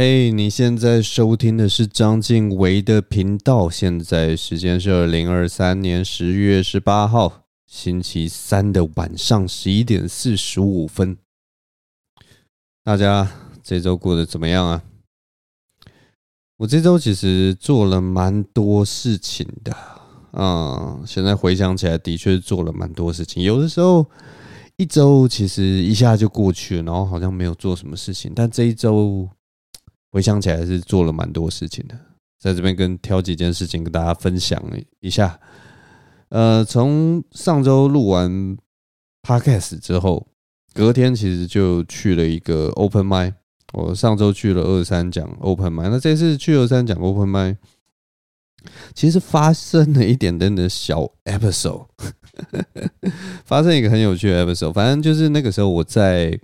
嘿你现在收听的是章晋唯的频道。现在时间是二零二三年十月十八号星期三的晚上十一点四十五分。大家这周过得怎么样啊？我这周其实做了蛮多事情的，嗯，现在回想起来，的确做了蛮多事情。有的时候一周其实一下就过去了，然后好像没有做什么事情，但这一周。回想起来是做了蛮多事情的，在这边跟挑几件事情跟大家分享一下。呃，从上周录完 Podcast 之后，隔天其实就去了一个 Open Mic。我上周去了二三讲 Open Mic，那这次去二三讲 Open Mic，其实发生了一点点的小 episode，发生一个很有趣的 episode。反正就是那个时候我在。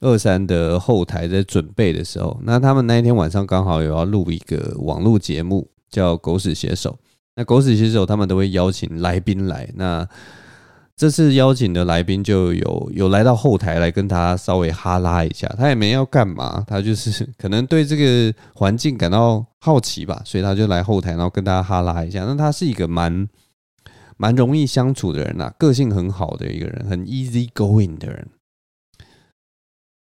二三的后台在准备的时候，那他们那一天晚上刚好有要录一个网络节目，叫《狗屎写手》。那《狗屎写手》他们都会邀请来宾来，那这次邀请的来宾就有有来到后台来跟他稍微哈拉一下，他也没要干嘛，他就是 可能对这个环境感到好奇吧，所以他就来后台，然后跟大家哈拉一下。那他是一个蛮蛮容易相处的人呐，个性很好的一个人，很 easy going 的人。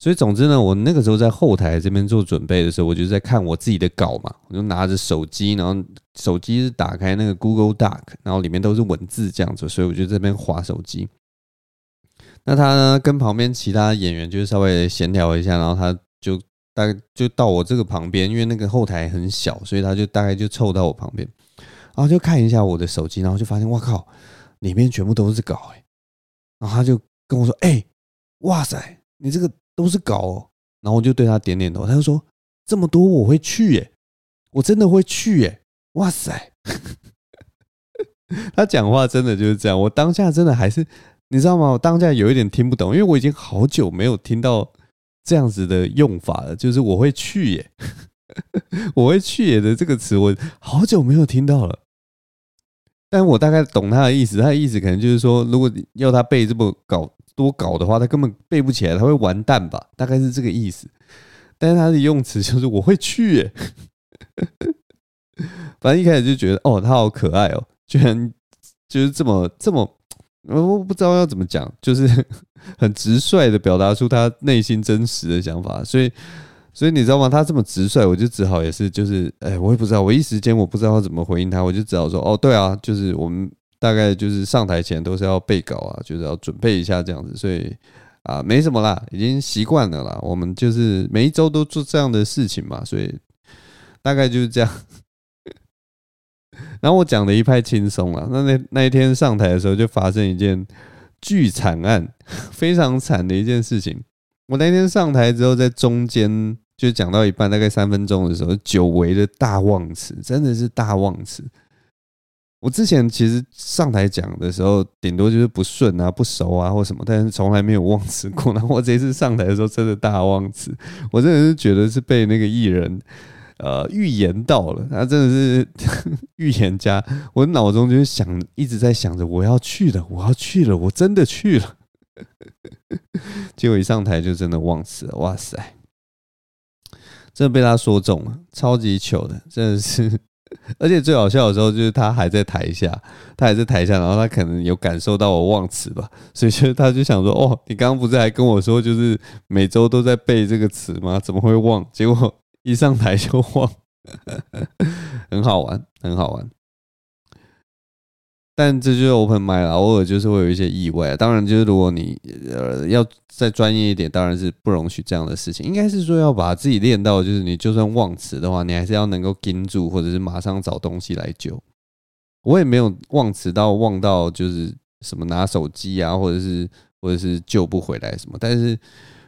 所以总之呢，我那个时候在后台这边做准备的时候，我就在看我自己的稿嘛，我就拿着手机，然后手机是打开那个 Google Doc，然后里面都是文字这样子，所以我就这边划手机。那他呢，跟旁边其他演员就是稍微闲聊一下，然后他就大概就到我这个旁边，因为那个后台很小，所以他就大概就凑到我旁边，然后就看一下我的手机，然后就发现哇靠，里面全部都是稿哎，然后他就跟我说：“哎，哇塞，你这个。”都是稿哦，然后我就对他点点头，他就说：“这么多我会去耶，我真的会去耶，哇塞！” 他讲话真的就是这样，我当下真的还是你知道吗？我当下有一点听不懂，因为我已经好久没有听到这样子的用法了，就是我会去耶，我会去耶的这个词，我好久没有听到了。但我大概懂他的意思，他的意思可能就是说，如果要他背这么搞。多搞的话，他根本背不起来，他会完蛋吧？大概是这个意思。但是他的用词就是我会去耶，反正一开始就觉得哦，他好可爱哦，居然就是这么这么，我不知道要怎么讲，就是 很直率的表达出他内心真实的想法。所以，所以你知道吗？他这么直率，我就只好也是就是，哎，我也不知道，我一时间我不知道要怎么回应他，我就只好说，哦，对啊，就是我们。大概就是上台前都是要背稿啊，就是要准备一下这样子，所以啊，没什么啦，已经习惯了啦。我们就是每一周都做这样的事情嘛，所以大概就是这样。然后我讲的一派轻松了。那那那一天上台的时候，就发生一件巨惨案，非常惨的一件事情。我那天上台之后，在中间就讲到一半，大概三分钟的时候，久违的大忘词，真的是大忘词。我之前其实上台讲的时候，顶多就是不顺啊、不熟啊或什么，但是从来没有忘词过。然后我这次上台的时候，真的大忘词，我真的是觉得是被那个艺人呃预言到了，他真的是 预言家。我脑中就是想，一直在想着我要去了，我要去了，我真的去了。结果一上台就真的忘词了，哇塞！真的被他说中了，超级糗的，真的是。而且最好笑的时候，就是他还在台下，他还在台下，然后他可能有感受到我忘词吧，所以就 他就想说：“哦，你刚刚不是还跟我说，就是每周都在背这个词吗？怎么会忘？结果一上台就忘，很好玩，很好玩。”但这就是 open mic 啦，偶尔就是会有一些意外。当然，就是如果你呃要再专业一点，当然是不容许这样的事情。应该是说要把自己练到，就是你就算忘词的话，你还是要能够盯住，或者是马上找东西来救。我也没有忘词到忘到就是什么拿手机啊，或者是或者是救不回来什么。但是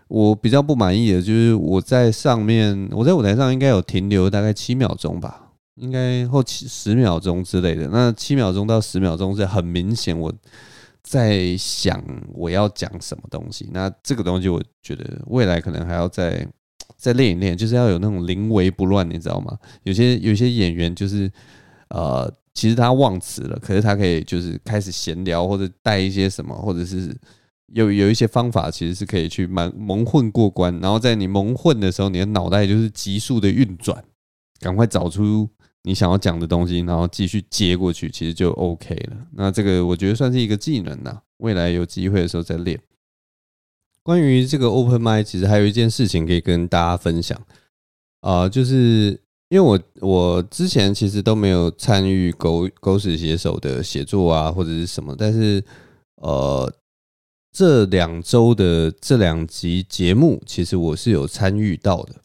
我比较不满意的就是我在上面，我在舞台上应该有停留大概七秒钟吧。应该后七十秒钟之类的，那七秒钟到十秒钟是很明显我在想我要讲什么东西。那这个东西我觉得未来可能还要再再练一练，就是要有那种临危不乱，你知道吗？有些有些演员就是呃，其实他忘词了，可是他可以就是开始闲聊或者带一些什么，或者是有有一些方法，其实是可以去蒙蒙混过关。然后在你蒙混的时候，你的脑袋就是急速的运转，赶快找出你想要讲的东西，然后继续接过去，其实就 OK 了。那这个我觉得算是一个技能呐，未来有机会的时候再练。关于这个 Open m i 其实还有一件事情可以跟大家分享啊、就是因为我我之前其实都没有参与狗狗屎写手的写作啊，或者是什么，但是呃，这两周的这两集节目，其实我是有参与到的，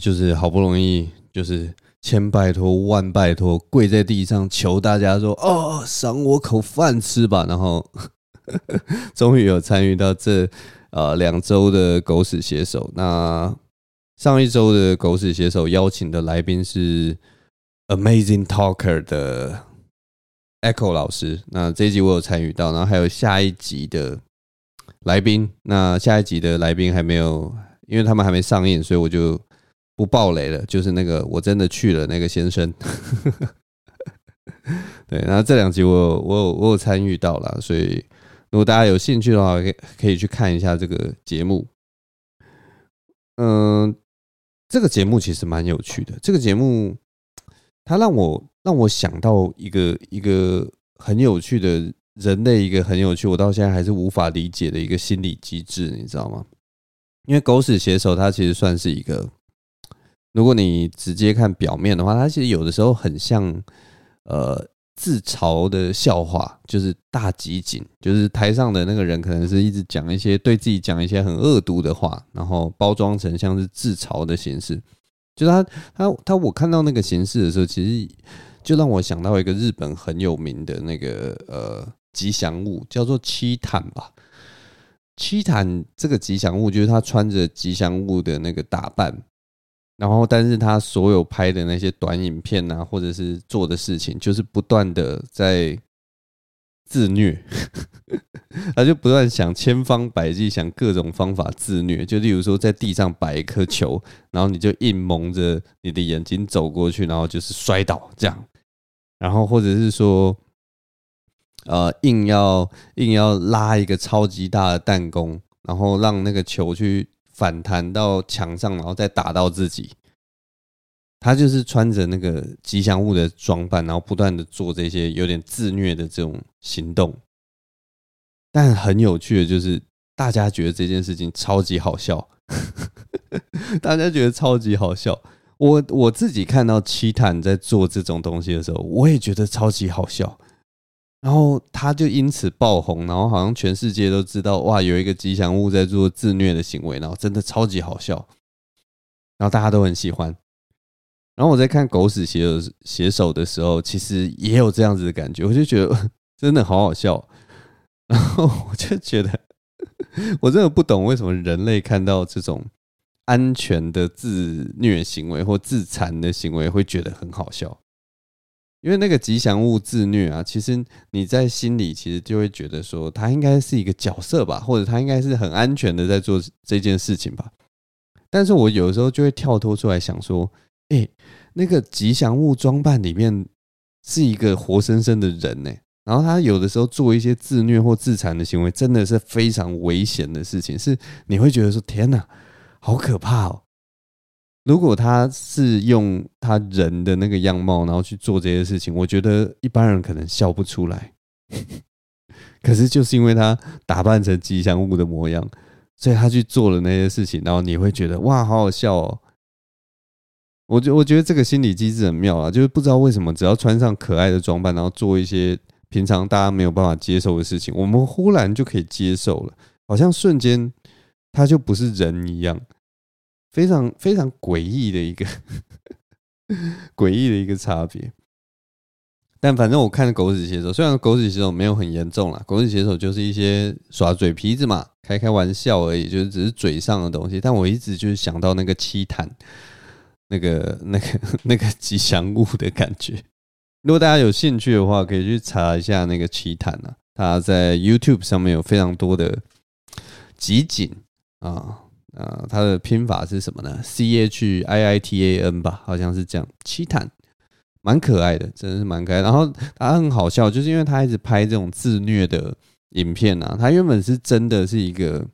就是好不容易就是千拜托万拜托，跪在地上求大家说哦，赏我口饭吃吧，然后。终于有参与到这呃两周的狗屎写手。那上一周的狗屎写手邀请的来宾是 Amazing Talker 的 Echo 老师。那这一集我有参与到，然后还有下一集的来宾。那下一集的来宾还没有，因为他们还没上映，所以我就不爆雷了。就是那个我真的去了那个先生。对，然后这两集我我有我有参与到了，所以。如果大家有兴趣的话，可以可以去看一下这个节目。嗯，这个节目其实蛮有趣的。这个节目它让我让我想到一个一个很有趣的人类，一个很有趣，我到现在还是无法理解的一个心理机制，你知道吗？因为狗屎写手它其实算是一个，如果你直接看表面的话，它其实有的时候很像呃。自嘲的笑话就是大集锦，就是台上的那个人可能是一直讲一些对自己讲一些很恶毒的话，然后包装成像是自嘲的形式。就他他他，我看到那个形式的时候，其实就让我想到一个日本很有名的那个呃吉祥物，叫做七坦吧。七坦这个吉祥物就是他穿着吉祥物的那个打扮。然后，但是他所有拍的那些短影片啊，或者是做的事情，就是不断的在自虐，他就不断想千方百计想各种方法自虐。就例如说，在地上摆一颗球，然后你就硬蒙着你的眼睛走过去，然后就是摔倒这样。然后或者是说，呃，硬要硬要拉一个超级大的弹弓，然后让那个球去。反弹到墙上，然后再打到自己。他就是穿着那个吉祥物的装扮，然后不断的做这些有点自虐的这种行动。但很有趣的就是，大家觉得这件事情超级好笑，大家觉得超级好笑。我我自己看到七坦在做这种东西的时候，我也觉得超级好笑。然后他就因此爆红，然后好像全世界都知道哇，有一个吉祥物在做自虐的行为，然后真的超级好笑，然后大家都很喜欢。然后我在看狗屎写手写手的时候，其实也有这样子的感觉，我就觉得真的好好笑。然后我就觉得，我真的不懂为什么人类看到这种安全的自虐行为或自残的行为会觉得很好笑。因为那个吉祥物自虐啊，其实你在心里其实就会觉得说，他应该是一个角色吧，或者他应该是很安全的在做这件事情吧。但是我有时候就会跳脱出来想说，诶，那个吉祥物装扮里面是一个活生生的人呢，然后他有的时候做一些自虐或自残的行为，真的是非常危险的事情，是你会觉得说，天哪，好可怕哦。如果他是用他人的那个样貌，然后去做这些事情，我觉得一般人可能笑不出来。可是就是因为他打扮成吉祥物的模样，所以他去做了那些事情，然后你会觉得哇，好好笑哦。我觉我觉得这个心理机制很妙啊，就是不知道为什么，只要穿上可爱的装扮，然后做一些平常大家没有办法接受的事情，我们忽然就可以接受了，好像瞬间他就不是人一样。非常非常诡异的一个 诡异的一个差别，但反正我看狗屎写手，虽然狗屎写手没有很严重啦，狗屎写手就是一些耍嘴皮子嘛，开开玩笑而已，就是只是嘴上的东西。但我一直就是想到那个七坦，那个那个 那个吉祥物的感觉。如果大家有兴趣的话，可以去查一下那个七坦啊，他在 YouTube 上面有非常多的集锦啊。呃，它的拼法是什么呢？C H I I T A N 吧，好像是这样。七坦蛮可爱的，真的是蛮可爱。然后他很好笑，就是因为他一直拍这种自虐的影片啊，它原本是真的是一个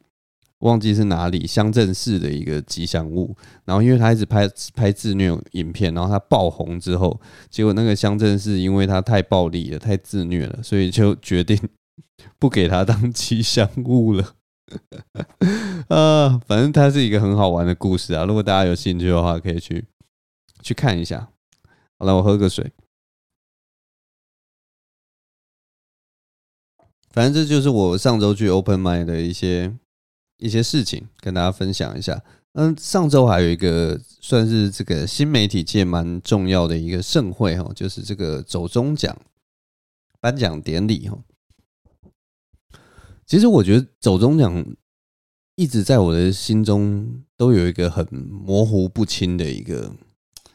忘记是哪里乡镇市的一个吉祥物，然后因为他一直拍拍自虐影片，然后他爆红之后，结果那个乡镇市因为他太暴力了，太自虐了，所以就决定不给他当吉祥物了。啊，反正它是一个很好玩的故事啊！如果大家有兴趣的话，可以去去看一下。好了，我喝个水。反正这就是我上周去 Open Mind 的一些一些事情，跟大家分享一下。嗯，上周还有一个算是这个新媒体界蛮重要的一个盛会哈，就是这个走中奖颁奖典礼哈。其实我觉得走中奖一直在我的心中都有一个很模糊不清的一个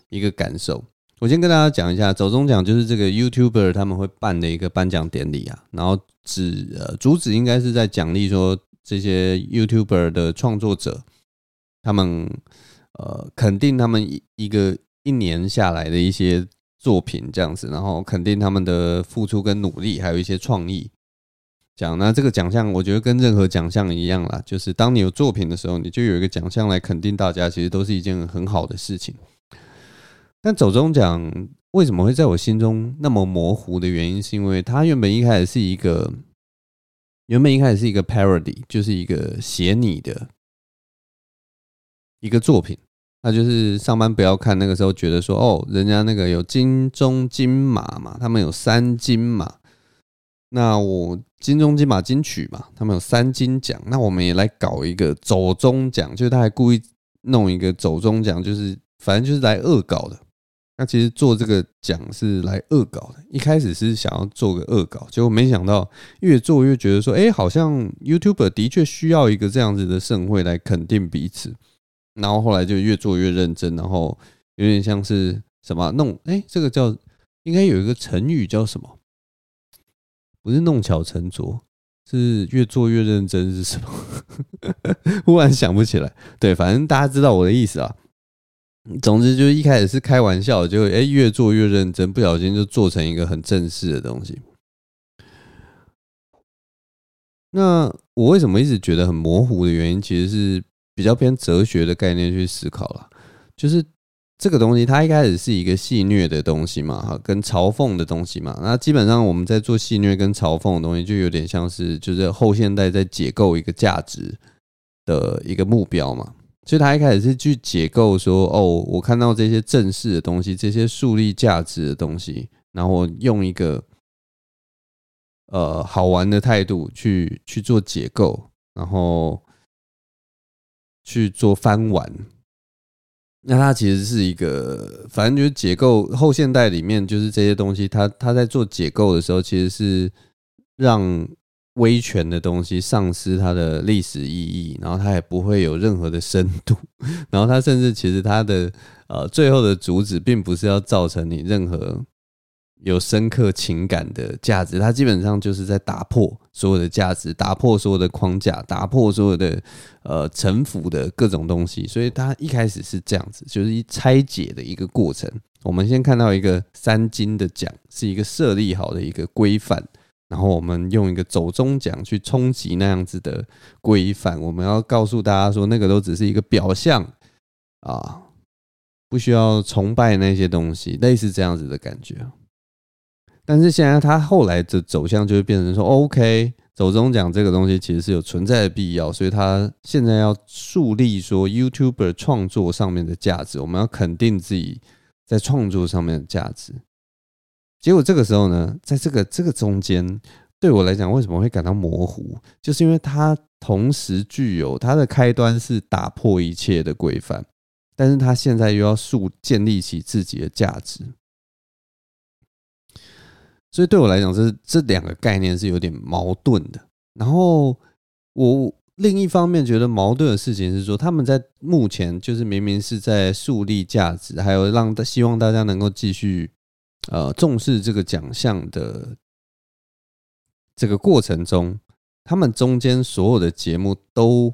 一个感受。我先跟大家讲一下，走中奖就是这个 YouTuber 他们会办的一个颁奖典礼啊，然后指呃主旨应该是在奖励说这些 YouTuber 的创作者，他们呃肯定他们一一个一年下来的一些作品这样子，然后肯定他们的付出跟努力，还有一些创意。讲那这个奖项，我觉得跟任何奖项一样啦，就是当你有作品的时候，你就有一个奖项来肯定大家，其实都是一件很好的事情。但走钟奖为什么会在我心中那么模糊的原因，是因为它原本一开始是一个，原本一开始是一个 parody，就是一个写你的一个作品。那就是上班不要看那个时候觉得说，哦，人家那个有金钟金马嘛，他们有三金嘛。那我金钟金马金曲嘛，他们有三金奖，那我们也来搞一个走钟奖，就是他还故意弄一个走钟奖，就是反正就是来恶搞的。那其实做这个奖是来恶搞的，一开始是想要做个恶搞，结果没想到越做越觉得说，哎，好像 YouTuber 的确需要一个这样子的盛会来肯定彼此，然后后来就越做越认真，然后有点像是什么弄，哎，这个叫应该有一个成语叫什么？不是弄巧成拙，是越做越认真，是什么？忽然想不起来。对，反正大家知道我的意思啊。总之，就是一开始是开玩笑，就哎越做越认真，不小心就做成一个很正式的东西。那我为什么一直觉得很模糊的原因，其实是比较偏哲学的概念去思考了，就是。这个东西它一开始是一个戏谑的东西嘛，哈，跟嘲讽的东西嘛。那基本上我们在做戏谑跟嘲讽的东西，就有点像是就是后现代在解构一个价值的一个目标嘛。所以他一开始是去解构说，哦，我看到这些正式的东西，这些树立价值的东西，然后用一个呃好玩的态度去去做解构，然后去做翻玩。那它其实是一个，反正就是解构后现代里面，就是这些东西，它它在做解构的时候，其实是让威权的东西丧失它的历史意义，然后它也不会有任何的深度，然后它甚至其实它的呃最后的主旨，并不是要造成你任何。有深刻情感的价值，它基本上就是在打破所有的价值，打破所有的框架，打破所有的呃臣服的各种东西。所以它一开始是这样子，就是一拆解的一个过程。我们先看到一个三金的奖，是一个设立好的一个规范，然后我们用一个走中奖去冲击那样子的规范。我们要告诉大家说，那个都只是一个表象啊，不需要崇拜那些东西，类似这样子的感觉。但是现在他后来的走向就会变成说，OK，走中奖这个东西其实是有存在的必要，所以他现在要树立说 YouTuber 创作上面的价值，我们要肯定自己在创作上面的价值。结果这个时候呢，在这个这个中间，对我来讲为什么会感到模糊，就是因为它同时具有它的开端是打破一切的规范，但是它现在又要树建立起自己的价值。所以对我来讲，这这两个概念是有点矛盾的。然后我另一方面觉得矛盾的事情是说，他们在目前就是明明是在树立价值，还有让希望大家能够继续呃重视这个奖项的这个过程中，他们中间所有的节目都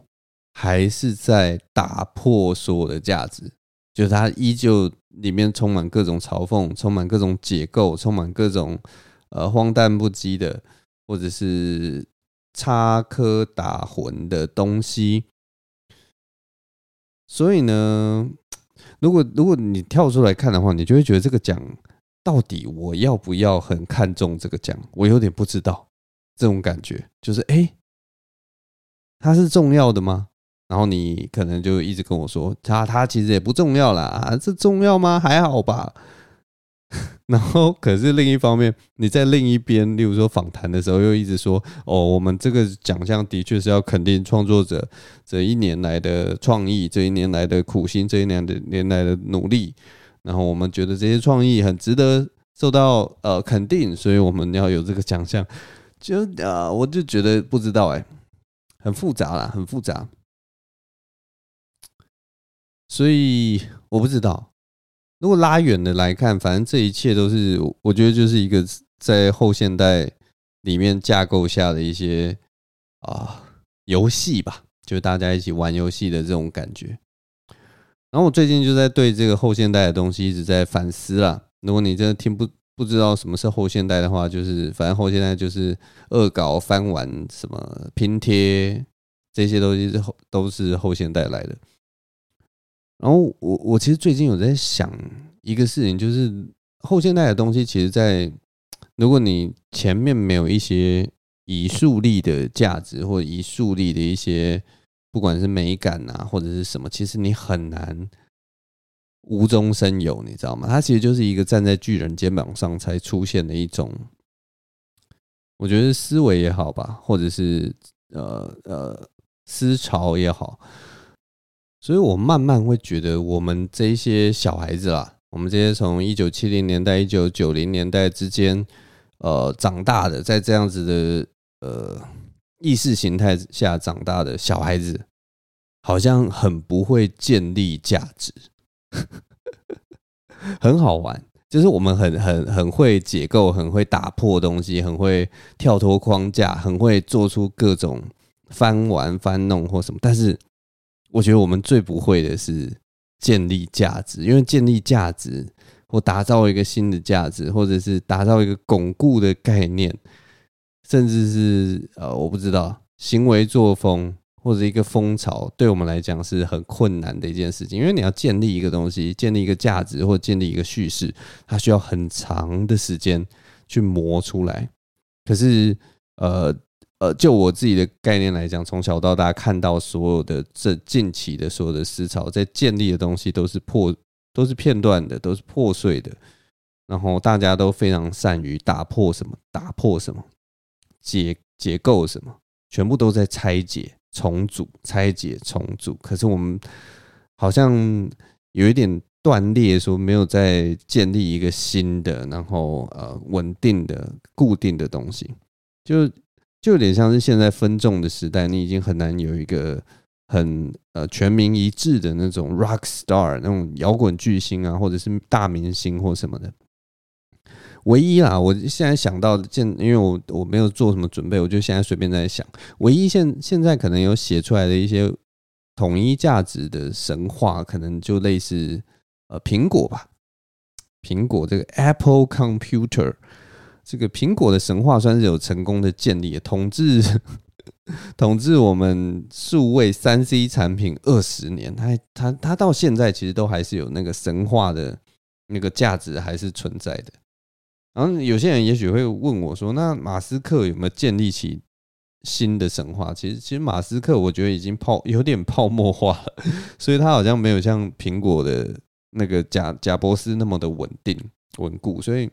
还是在打破所有的价值，就是他依旧里面充满各种嘲讽，充满各种解构，充满各种。呃，荒诞不羁的，或者是插科打诨的东西。所以呢，如果如果你跳出来看的话，你就会觉得这个奖到底我要不要很看重这个奖？我有点不知道这种感觉，就是诶，它是重要的吗？然后你可能就一直跟我说，他他其实也不重要啦，这重要吗？还好吧。然后可是另一方面，你在另一边，例如说访谈的时候，又一直说，哦，我们这个奖项的确是要肯定创作者这一年来的创意，这一年来的苦心，这一年的年来的努力。然后我们觉得这些创意很值得受到呃肯定，所以我们要有这个奖项。就啊、呃，我就觉得不知道哎，很复杂啦，很复杂。所以我不知道，如果拉远的来看，反正这一切都是我觉得就是一个在后现代里面架构下的一些啊游戏吧，就是大家一起玩游戏的这种感觉。然后我最近就在对这个后现代的东西一直在反思啦。如果你真的听不不知道什么是后现代的话，就是反正后现代就是恶搞、翻玩、什么拼贴这些东西是后都是后现代来的。然后我我其实最近有在想一个事情，就是后现代的东西，其实，在如果你前面没有一些以树立的价值，或者以树立的一些不管是美感啊，或者是什么，其实你很难无中生有，你知道吗？它其实就是一个站在巨人肩膀上才出现的一种，我觉得思维也好吧，或者是呃呃思潮也好。所以我慢慢会觉得，我们这些小孩子啦，我们这些从一九七零年代、一九九零年代之间，呃，长大的，在这样子的呃意识形态下长大的小孩子，好像很不会建立价值，很好玩。就是我们很很很会解构，很会打破东西，很会跳脱框架，很会做出各种翻玩、翻弄或什么，但是。我觉得我们最不会的是建立价值，因为建立价值或打造一个新的价值，或者是打造一个巩固的概念，甚至是呃，我不知道行为作风或者一个风潮，对我们来讲是很困难的一件事情。因为你要建立一个东西，建立一个价值或建立一个叙事，它需要很长的时间去磨出来。可是呃。呃，就我自己的概念来讲，从小到大看到所有的这近期的所有的思潮，在建立的东西都是破，都是片段的，都是破碎的。然后大家都非常善于打破什么，打破什么，解结构什么，全部都在拆解、重组、拆解、重组。可是我们好像有一点断裂，说没有在建立一个新的，然后呃稳定的、固定的东西，就。就有点像是现在分众的时代，你已经很难有一个很呃全民一致的那种 rock star 那种摇滚巨星啊，或者是大明星或什么的。唯一啊，我现在想到的，现因为我我没有做什么准备，我就现在随便在想，唯一现现在可能有写出来的一些统一价值的神话，可能就类似呃苹果吧，苹果这个 Apple Computer。这个苹果的神话算是有成功的建立，统治 统治我们数位三 C 产品二十年，它它它到现在其实都还是有那个神话的那个价值还是存在的。然后有些人也许会问我说：“那马斯克有没有建立起新的神话？”其实，其实马斯克我觉得已经泡 有点泡沫化了，所以他好像没有像苹果的那个贾贾伯斯那么的稳定稳固，所以。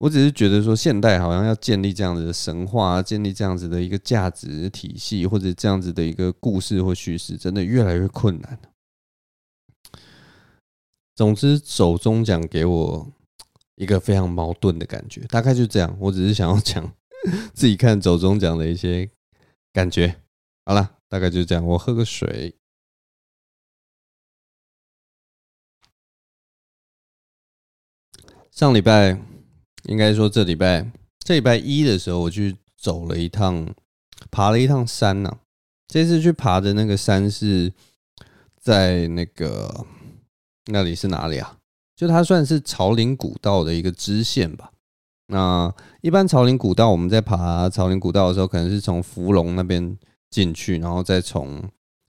我只是觉得说，现代好像要建立这样子的神话，建立这样子的一个价值体系，或者这样子的一个故事或叙事，真的越来越困难。总之，走中奖给我一个非常矛盾的感觉，大概就这样。我只是想要讲 自己看走中奖的一些感觉。好了，大概就这样。我喝个水。上礼拜。应该说，这礼拜这礼拜一的时候，我去走了一趟，爬了一趟山呢、这次去爬的那个山是在那个那里是哪里啊？就它算是朝林古道的一个支线吧。那一般朝林古道，我们在爬朝林古道的时候，可能是从福隆那边进去，然后再从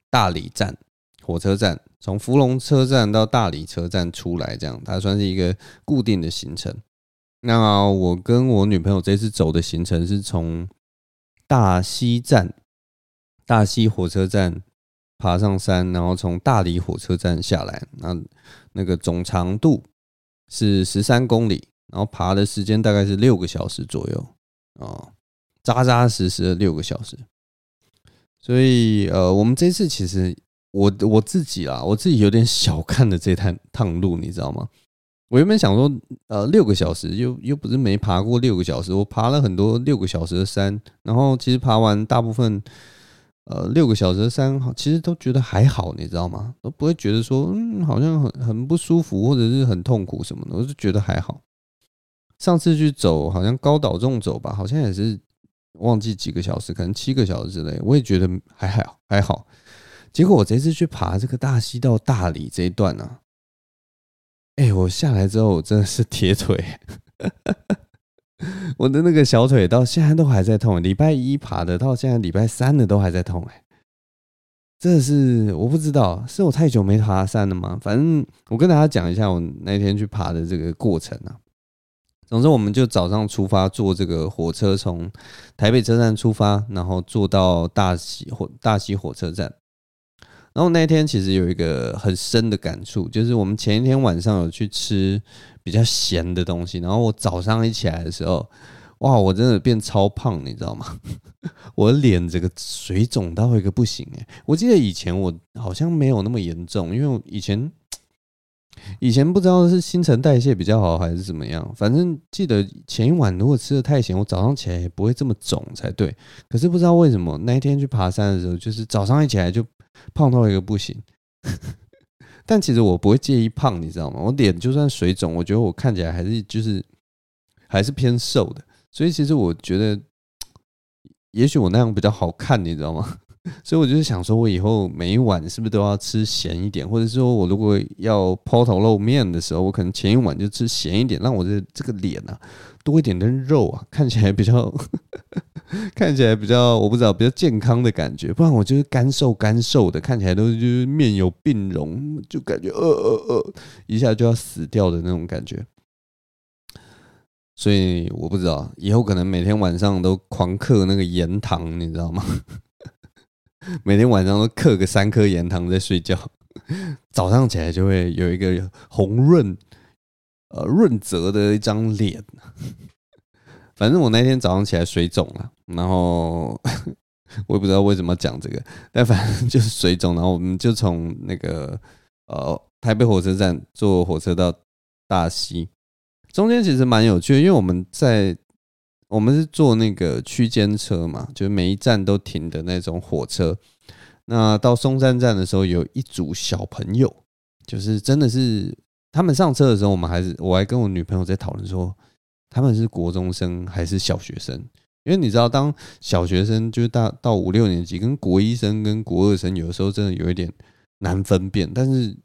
大理站火车站，从福隆车站到大理车站出来，这样它算是一个固定的行程。那我跟我女朋友这次走的行程是从大溪站、大溪火车站爬上山，然后从大理火车站下来。那那个总长度是十三公里，然后爬的时间大概是六个小时左右哦，扎扎实实的六个小时。所以呃，我们这次其实我我自己啊，我自己有点小看了这趟趟路，你知道吗？我原本想说，呃，六个小时又又不是没爬过六个小时，我爬了很多六个小时的山，然后其实爬完大部分，呃，六个小时的山，其实都觉得还好，你知道吗？都不会觉得说，嗯，好像很很不舒服或者是很痛苦什么的，我就觉得还好。上次去走好像高岛纵走吧，好像也是忘记几个小时，可能七个小时之类，我也觉得还好还好。结果我这次去爬这个大溪到大理这一段呢、哎、我下来之后我真的是铁腿，我的那个小腿到现在都还在痛。礼拜一爬的，到现在礼拜三的都还在痛。哎，这是我不知道，是我太久没爬山了吗？反正我跟大家讲一下我那天去爬的这个过程啊。总之，我们就早上出发，坐这个火车从台北车站出发，然后坐到大溪火大溪火车站。然后那天其实有一个很深的感触，就是我们前一天晚上有去吃比较咸的东西，然后我早上一起来的时候，哇，我真的变超胖，你知道吗？我脸这个水肿到一个不行哎！我记得以前我好像没有那么严重，因为我以前 以前不知道是新陈代谢比较好还是怎么样，反正记得前一晚如果吃的太咸，我早上起来也不会这么肿才对。可是不知道为什么那一天去爬山的时候，就是早上一起来就。胖到一个不行，但其实我不会介意胖，你知道吗？我脸就算水肿，我觉得我看起来还是就是还是偏瘦的，所以其实我觉得，也许我那样比较好看，你知道吗？所以我就是想说，我以后每一晚是不是都要吃咸一点，或者说我如果要抛头露面的时候，我可能前一晚就吃咸一点，让我的这个脸啊多一点的肉啊，看起来比较 看起来比较我不知道比较健康的感觉，不然我就是干瘦干瘦的，看起来都是就是面有病容，就感觉呃呃呃一下就要死掉的那种感觉。所以我不知道以后可能每天晚上都狂嗑那个盐糖，你知道吗？每天晚上都嗑个三颗盐糖在睡觉，早上起来就会有一个红润、呃润泽的一张脸。反正我那天早上起来水肿了，然后 我也不知道为什么讲这个，但反正就是水肿。然后我们就从那个呃台北火车站坐火车到大溪，中间其实蛮有趣的，因为我们在。我们是坐那个区间车嘛，就是每一站都停的那种火车。那到松山站的时候，有一组小朋友，就是真的是他们上车的时候，我们还是我还跟我女朋友在讨论说，他们是国中生还是小学生？因为你知道，当小学生就是大到五六年级，跟国一生跟国二生，有的时候真的有一点难分辨。但是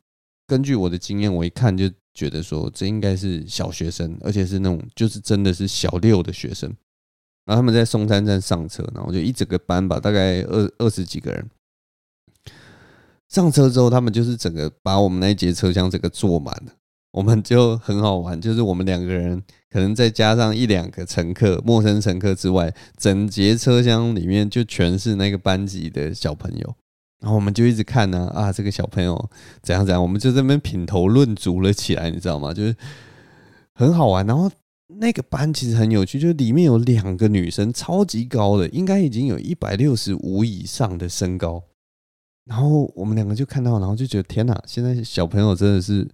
根据我的经验，我一看就。觉得说这应该是小学生，而且是那种就是真的是小六的学生。然后他们在松山站上车，然后就一整个班吧，大概二二十几个人上车之后，他们就是整个把我们那一节车厢整个坐满了。我们就很好玩，就是我们两个人可能再加上一两个乘客，陌生乘客之外，整节车厢里面就全是那个班级的小朋友。然后我们就一直看呢，啊，这个小朋友怎样怎样，我们就这边品头论足了起来，你知道吗？就是很好玩。然后那个班其实很有趣，就是里面有两个女生，超级高的，应该已经有一百六十五以上的身高。然后我们两个就看到，然后就觉得天哪，现在小朋友真的是。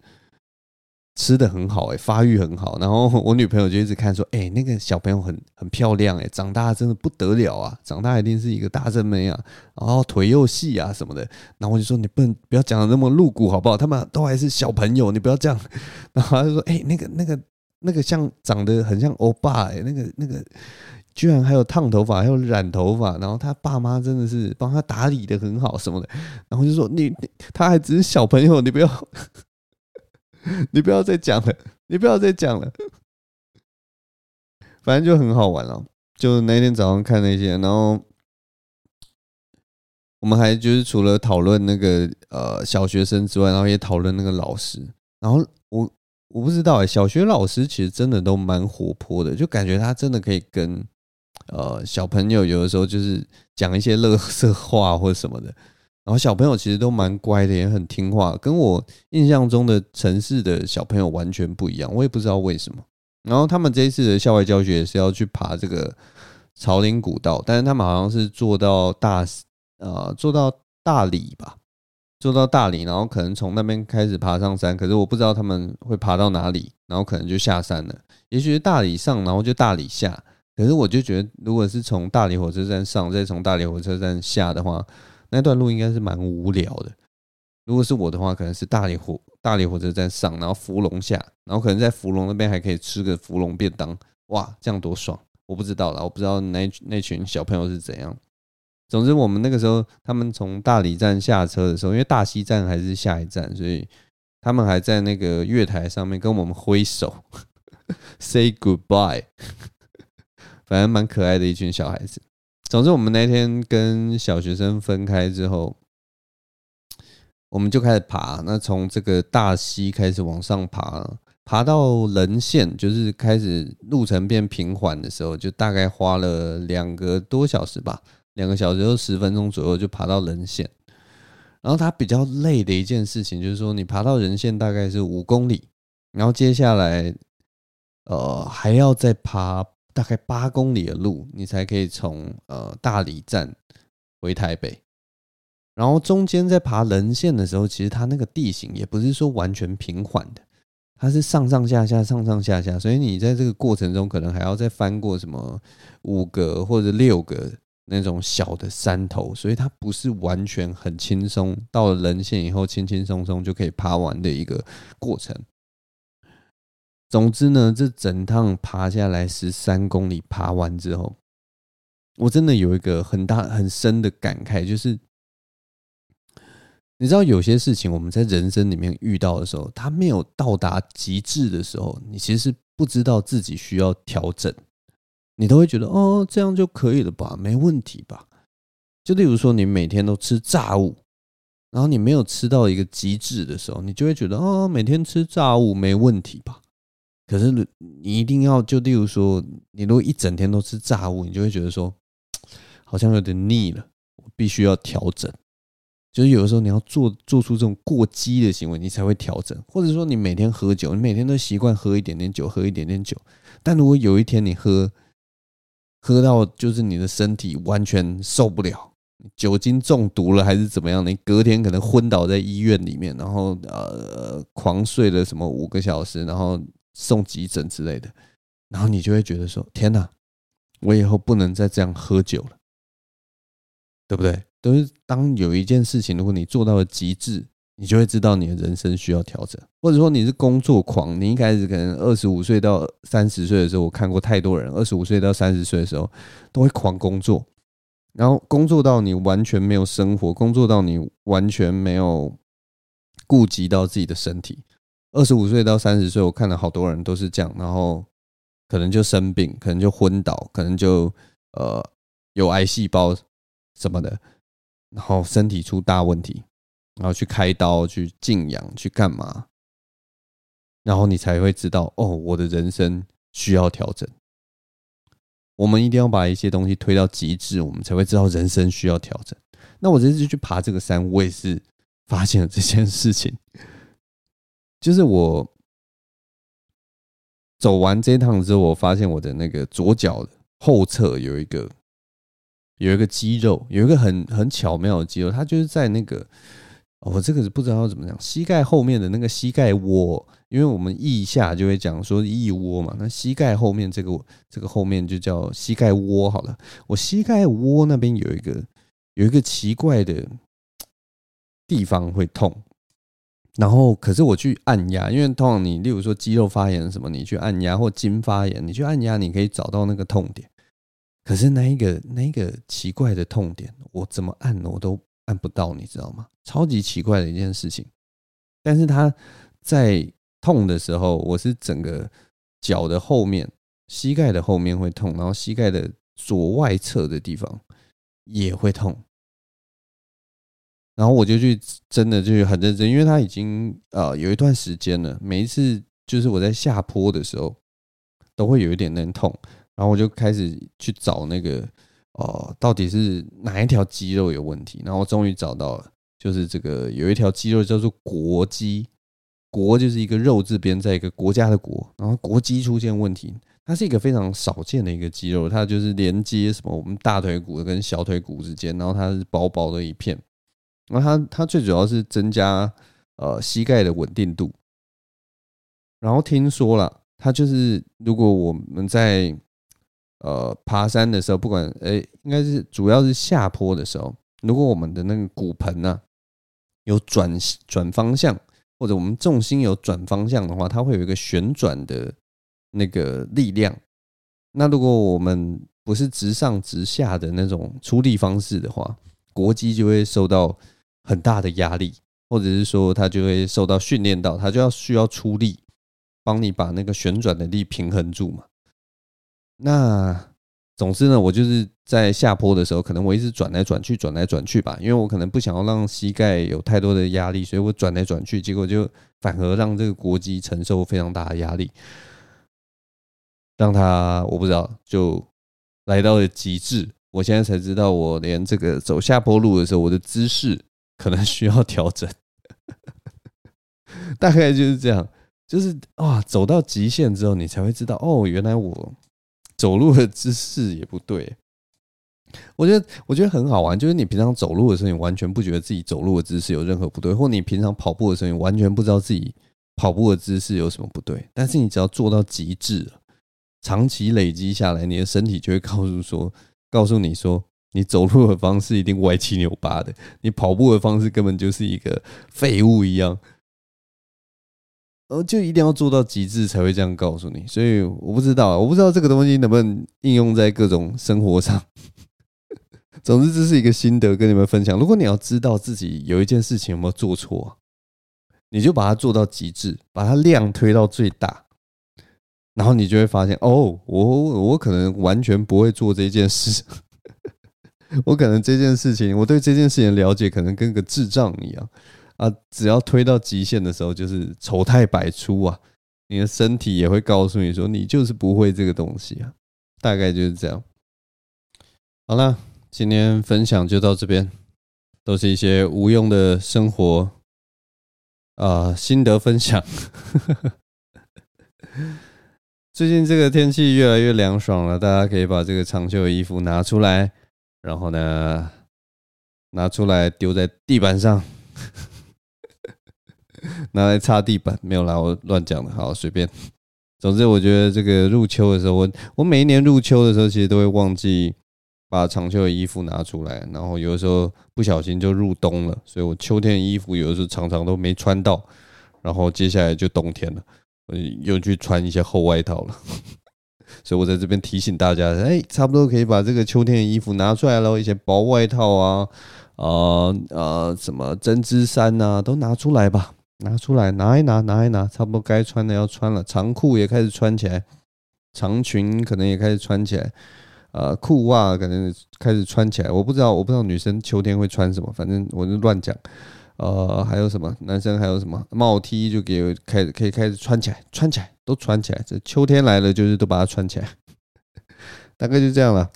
吃的很好哎、发育很好。然后我女朋友就一直看说，哎、那个小朋友很很漂亮哎、长大真的不得了啊，长大一定是一个大正妹啊，然后腿又细啊什么的。然后我就说，你不能不要讲的那么露骨好不好？他们都还是小朋友，你不要这样。然后他就说，哎、那个那个那个像长得很像欧巴哎，那个那个居然还有烫头发，还有染头发。然后他爸妈真的是帮他打理的很好什么的。然后就说，你你他还只是小朋友，你不要。你不要再讲了，你不要再讲了。反正就很好玩了。就那天早上看那些，然后我们还就是除了讨论那个呃小学生之外，然后也讨论那个老师。然后我我不知道哎、小学老师其实真的都蛮活泼的，就感觉他真的可以跟呃小朋友有的时候就是讲一些乐色话或者什么的。然后小朋友其实都蛮乖的，也很听话，跟我印象中的城市的小朋友完全不一样。我也不知道为什么。然后他们这一次的校外教学也是要去爬这个草岭古道，但是他们好像是坐到大呃坐到大理吧，坐到大理，然后可能从那边开始爬上山。可是我不知道他们会爬到哪里，然后可能就下山了。也许是大理上，然后就大理下。可是我就觉得，如果是从大理火车站上，再从大理火车站下的话，那段路应该是蛮无聊的。如果是我的话，可能是大理火大理火车站上，然后芙蓉下，然后可能在芙蓉那边还可以吃个芙蓉便当，哇，这样多爽！我不知道啦，我不知道那那群小朋友是怎样。总之，我们那个时候他们从大理站下车的时候，因为大西站还是下一站，所以他们还在那个月台上面跟我们挥手，say goodbye，反正蛮可爱的一群小孩子。总之，我们那天跟小学生分开之后，我们就开始爬。那从这个大溪开始往上爬，爬到棱线，就是开始路程变平缓的时候，就大概花了两个多小时吧，两个小时又十分钟左右就爬到棱线。然后它比较累的一件事情就是说，你爬到棱线大概是五公里，然后接下来呃还要再爬。大概八公里的路，你才可以从呃大理站回台北。然后中间在爬棱线的时候，其实它那个地形也不是说完全平缓的，它是上上下下、上上下下，所以你在这个过程中可能还要再翻过什么五个或者六个那种小的山头，所以它不是完全很轻松。到了棱线以后，轻轻松松就可以爬完的一个过程。总之呢，这整趟爬下来十三公里，爬完之后，我真的有一个很大很深的感慨，就是你知道，有些事情我们在人生里面遇到的时候，它没有到达极致的时候，你其实不知道自己需要调整，你都会觉得哦，这样就可以了吧，没问题吧？就例如说，你每天都吃炸物，然后你没有吃到一个极致的时候，你就会觉得哦，每天吃炸物没问题吧？可是你一定要就例如说，你如果一整天都吃炸物，你就会觉得说，好像有点腻了，我必须要调整。就是有的时候你要做做出这种过激的行为，你才会调整。或者说你每天喝酒，你每天都习惯喝一点点酒，喝一点点酒。但如果有一天你喝喝到就是你的身体完全受不了，酒精中毒了还是怎么样？你隔天可能昏倒在医院里面，然后呃狂睡了什么五个小时，然后。送急诊之类的，然后你就会觉得说：“天哪，我以后不能再这样喝酒了，对不对？”都是当有一件事情，如果你做到了极致，你就会知道你的人生需要调整。或者说你是工作狂，你一开始可能二十五岁到三十岁的时候，我看过太多人，二十五岁到三十岁的时候都会狂工作，然后工作到你完全没有生活，工作到你完全没有顾及到自己的身体。二十五岁到三十岁，我看了好多人都是这样，然后可能就生病，可能就昏倒，可能就呃有癌细胞什么的，然后身体出大问题，然后去开刀、去静养、去干嘛，然后你才会知道哦，我的人生需要调整。我们一定要把一些东西推到极致，我们才会知道人生需要调整。那我这次就去爬这个山，我也是发现了这件事情。就是我走完这一趟之后，我发现我的那个左脚后侧有一个有一个肌肉，有一个很很巧妙的肌肉，它就是在那个我这个是不知道怎么讲，膝盖后面的那个膝盖窝，因为我们腋下就会讲说腋窝嘛，那膝盖后面这个这个后面就叫膝盖窝好了。我膝盖窝那边有一个有一个奇怪的地方会痛。然后，可是我去按压，因为通常你，例如说肌肉发炎什么，你去按压或筋发炎，你去按压，你可以找到那个痛点。可是那一个那一个奇怪的痛点，我怎么按我都按不到，你知道吗？超级奇怪的一件事情。但是它在痛的时候，我是整个脚的后面膝盖的后面会痛，然后膝盖的左外侧的地方也会痛。然后我就去真的就很认真，因为他已经呃有一段时间了，每一次就是我在下坡的时候都会有一点点痛，然后我就开始去找那个哦、到底是哪一条肌肉有问题，然后我终于找到了，就是这个有一条肌肉叫做国肌，国就是一个肉字边在一个国家的国，然后国肌出现问题，它是一个非常少见的一个肌肉，它就是连接什么我们大腿骨跟小腿骨之间，然后它是薄薄的一片。那它它最主要是增加呃膝盖的稳定度，然后听说了，它就是如果我们在呃爬山的时候，不管哎，应该是主要是下坡的时候，如果我们的那个骨盆呢有转转方向，或者我们重心有转方向的话，它会有一个旋转的那个力量。那如果我们不是直上直下的那种出力方式的话，国肌就会受到很大的压力，或者是说他就会受到训练到，他就要需要出力，帮你把那个旋转的力平衡住嘛。那总之呢，我就是在下坡的时候，可能我一直转来转去，转来转去吧，因为我可能不想要让膝盖有太多的压力，所以我转来转去，结果就反而让这个国肌承受非常大的压力，让他我不知道就来到了极致。我现在才知道，我连这个走下坡路的时候，我的姿势可能需要调整。大概就是这样，就是哇，走到极限之后，你才会知道，哦，原来我走路的姿势也不对。我觉得，我觉得很好玩，就是你平常走路的时候，你完全不觉得自己走路的姿势有任何不对，或你平常跑步的时候，你完全不知道自己跑步的姿势有什么不对。但是你只要做到极致，长期累积下来，你的身体就会告诉说。告诉你说，你走路的方式一定歪七扭八的，你跑步的方式根本就是一个废物一样，呃，就一定要做到极致才会这样告诉你。所以我不知道，我不知道这个东西能不能应用在各种生活上。总之，这是一个心得跟你们分享。如果你要知道自己有一件事情有没有做错，你就把它做到极致，把它量推到最大。然后你就会发现，哦，我我可能完全不会做这件事，我可能这件事情，我对这件事情的了解可能跟个智障一样啊！只要推到极限的时候，就是丑态百出啊！你的身体也会告诉你说，你就是不会这个东西啊！大概就是这样。好了，今天分享就到这边，都是一些无用的生活啊心得分享。最近这个天气越来越凉爽了，大家可以把这个长袖的衣服拿出来，然后呢，拿出来丢在地板上，拿来擦地板。没有啦，我乱讲的，好随便。总之，我觉得这个入秋的时候，我我每一年入秋的时候，其实都会忘记把长袖的衣服拿出来，然后有的时候不小心就入冬了，所以我秋天的衣服有的时候常常都没穿到，然后接下来就冬天了。我又去穿一些厚外套了，所以我在这边提醒大家，哎，差不多可以把这个秋天的衣服拿出来了，一些薄外套啊，啊啊，什么针织衫呐，都拿出来吧，拿出来，拿一拿，拿一拿，差不多该穿的要穿了，长裤也开始穿起来，长裙可能也开始穿起来，啊，裤袜可能开始穿起来，我不知道，我不知道女生秋天会穿什么，反正我就乱讲。呃，还有什么？男生还有什么？帽 T 就给开可以开始穿起来，穿起来都穿起来。这秋天来了，就是都把它穿起来。大概就这样了。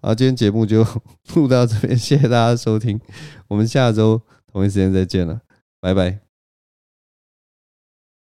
好，今天节目就 录到这边，谢谢大家收听，我们下周同一时间再见了，拜拜。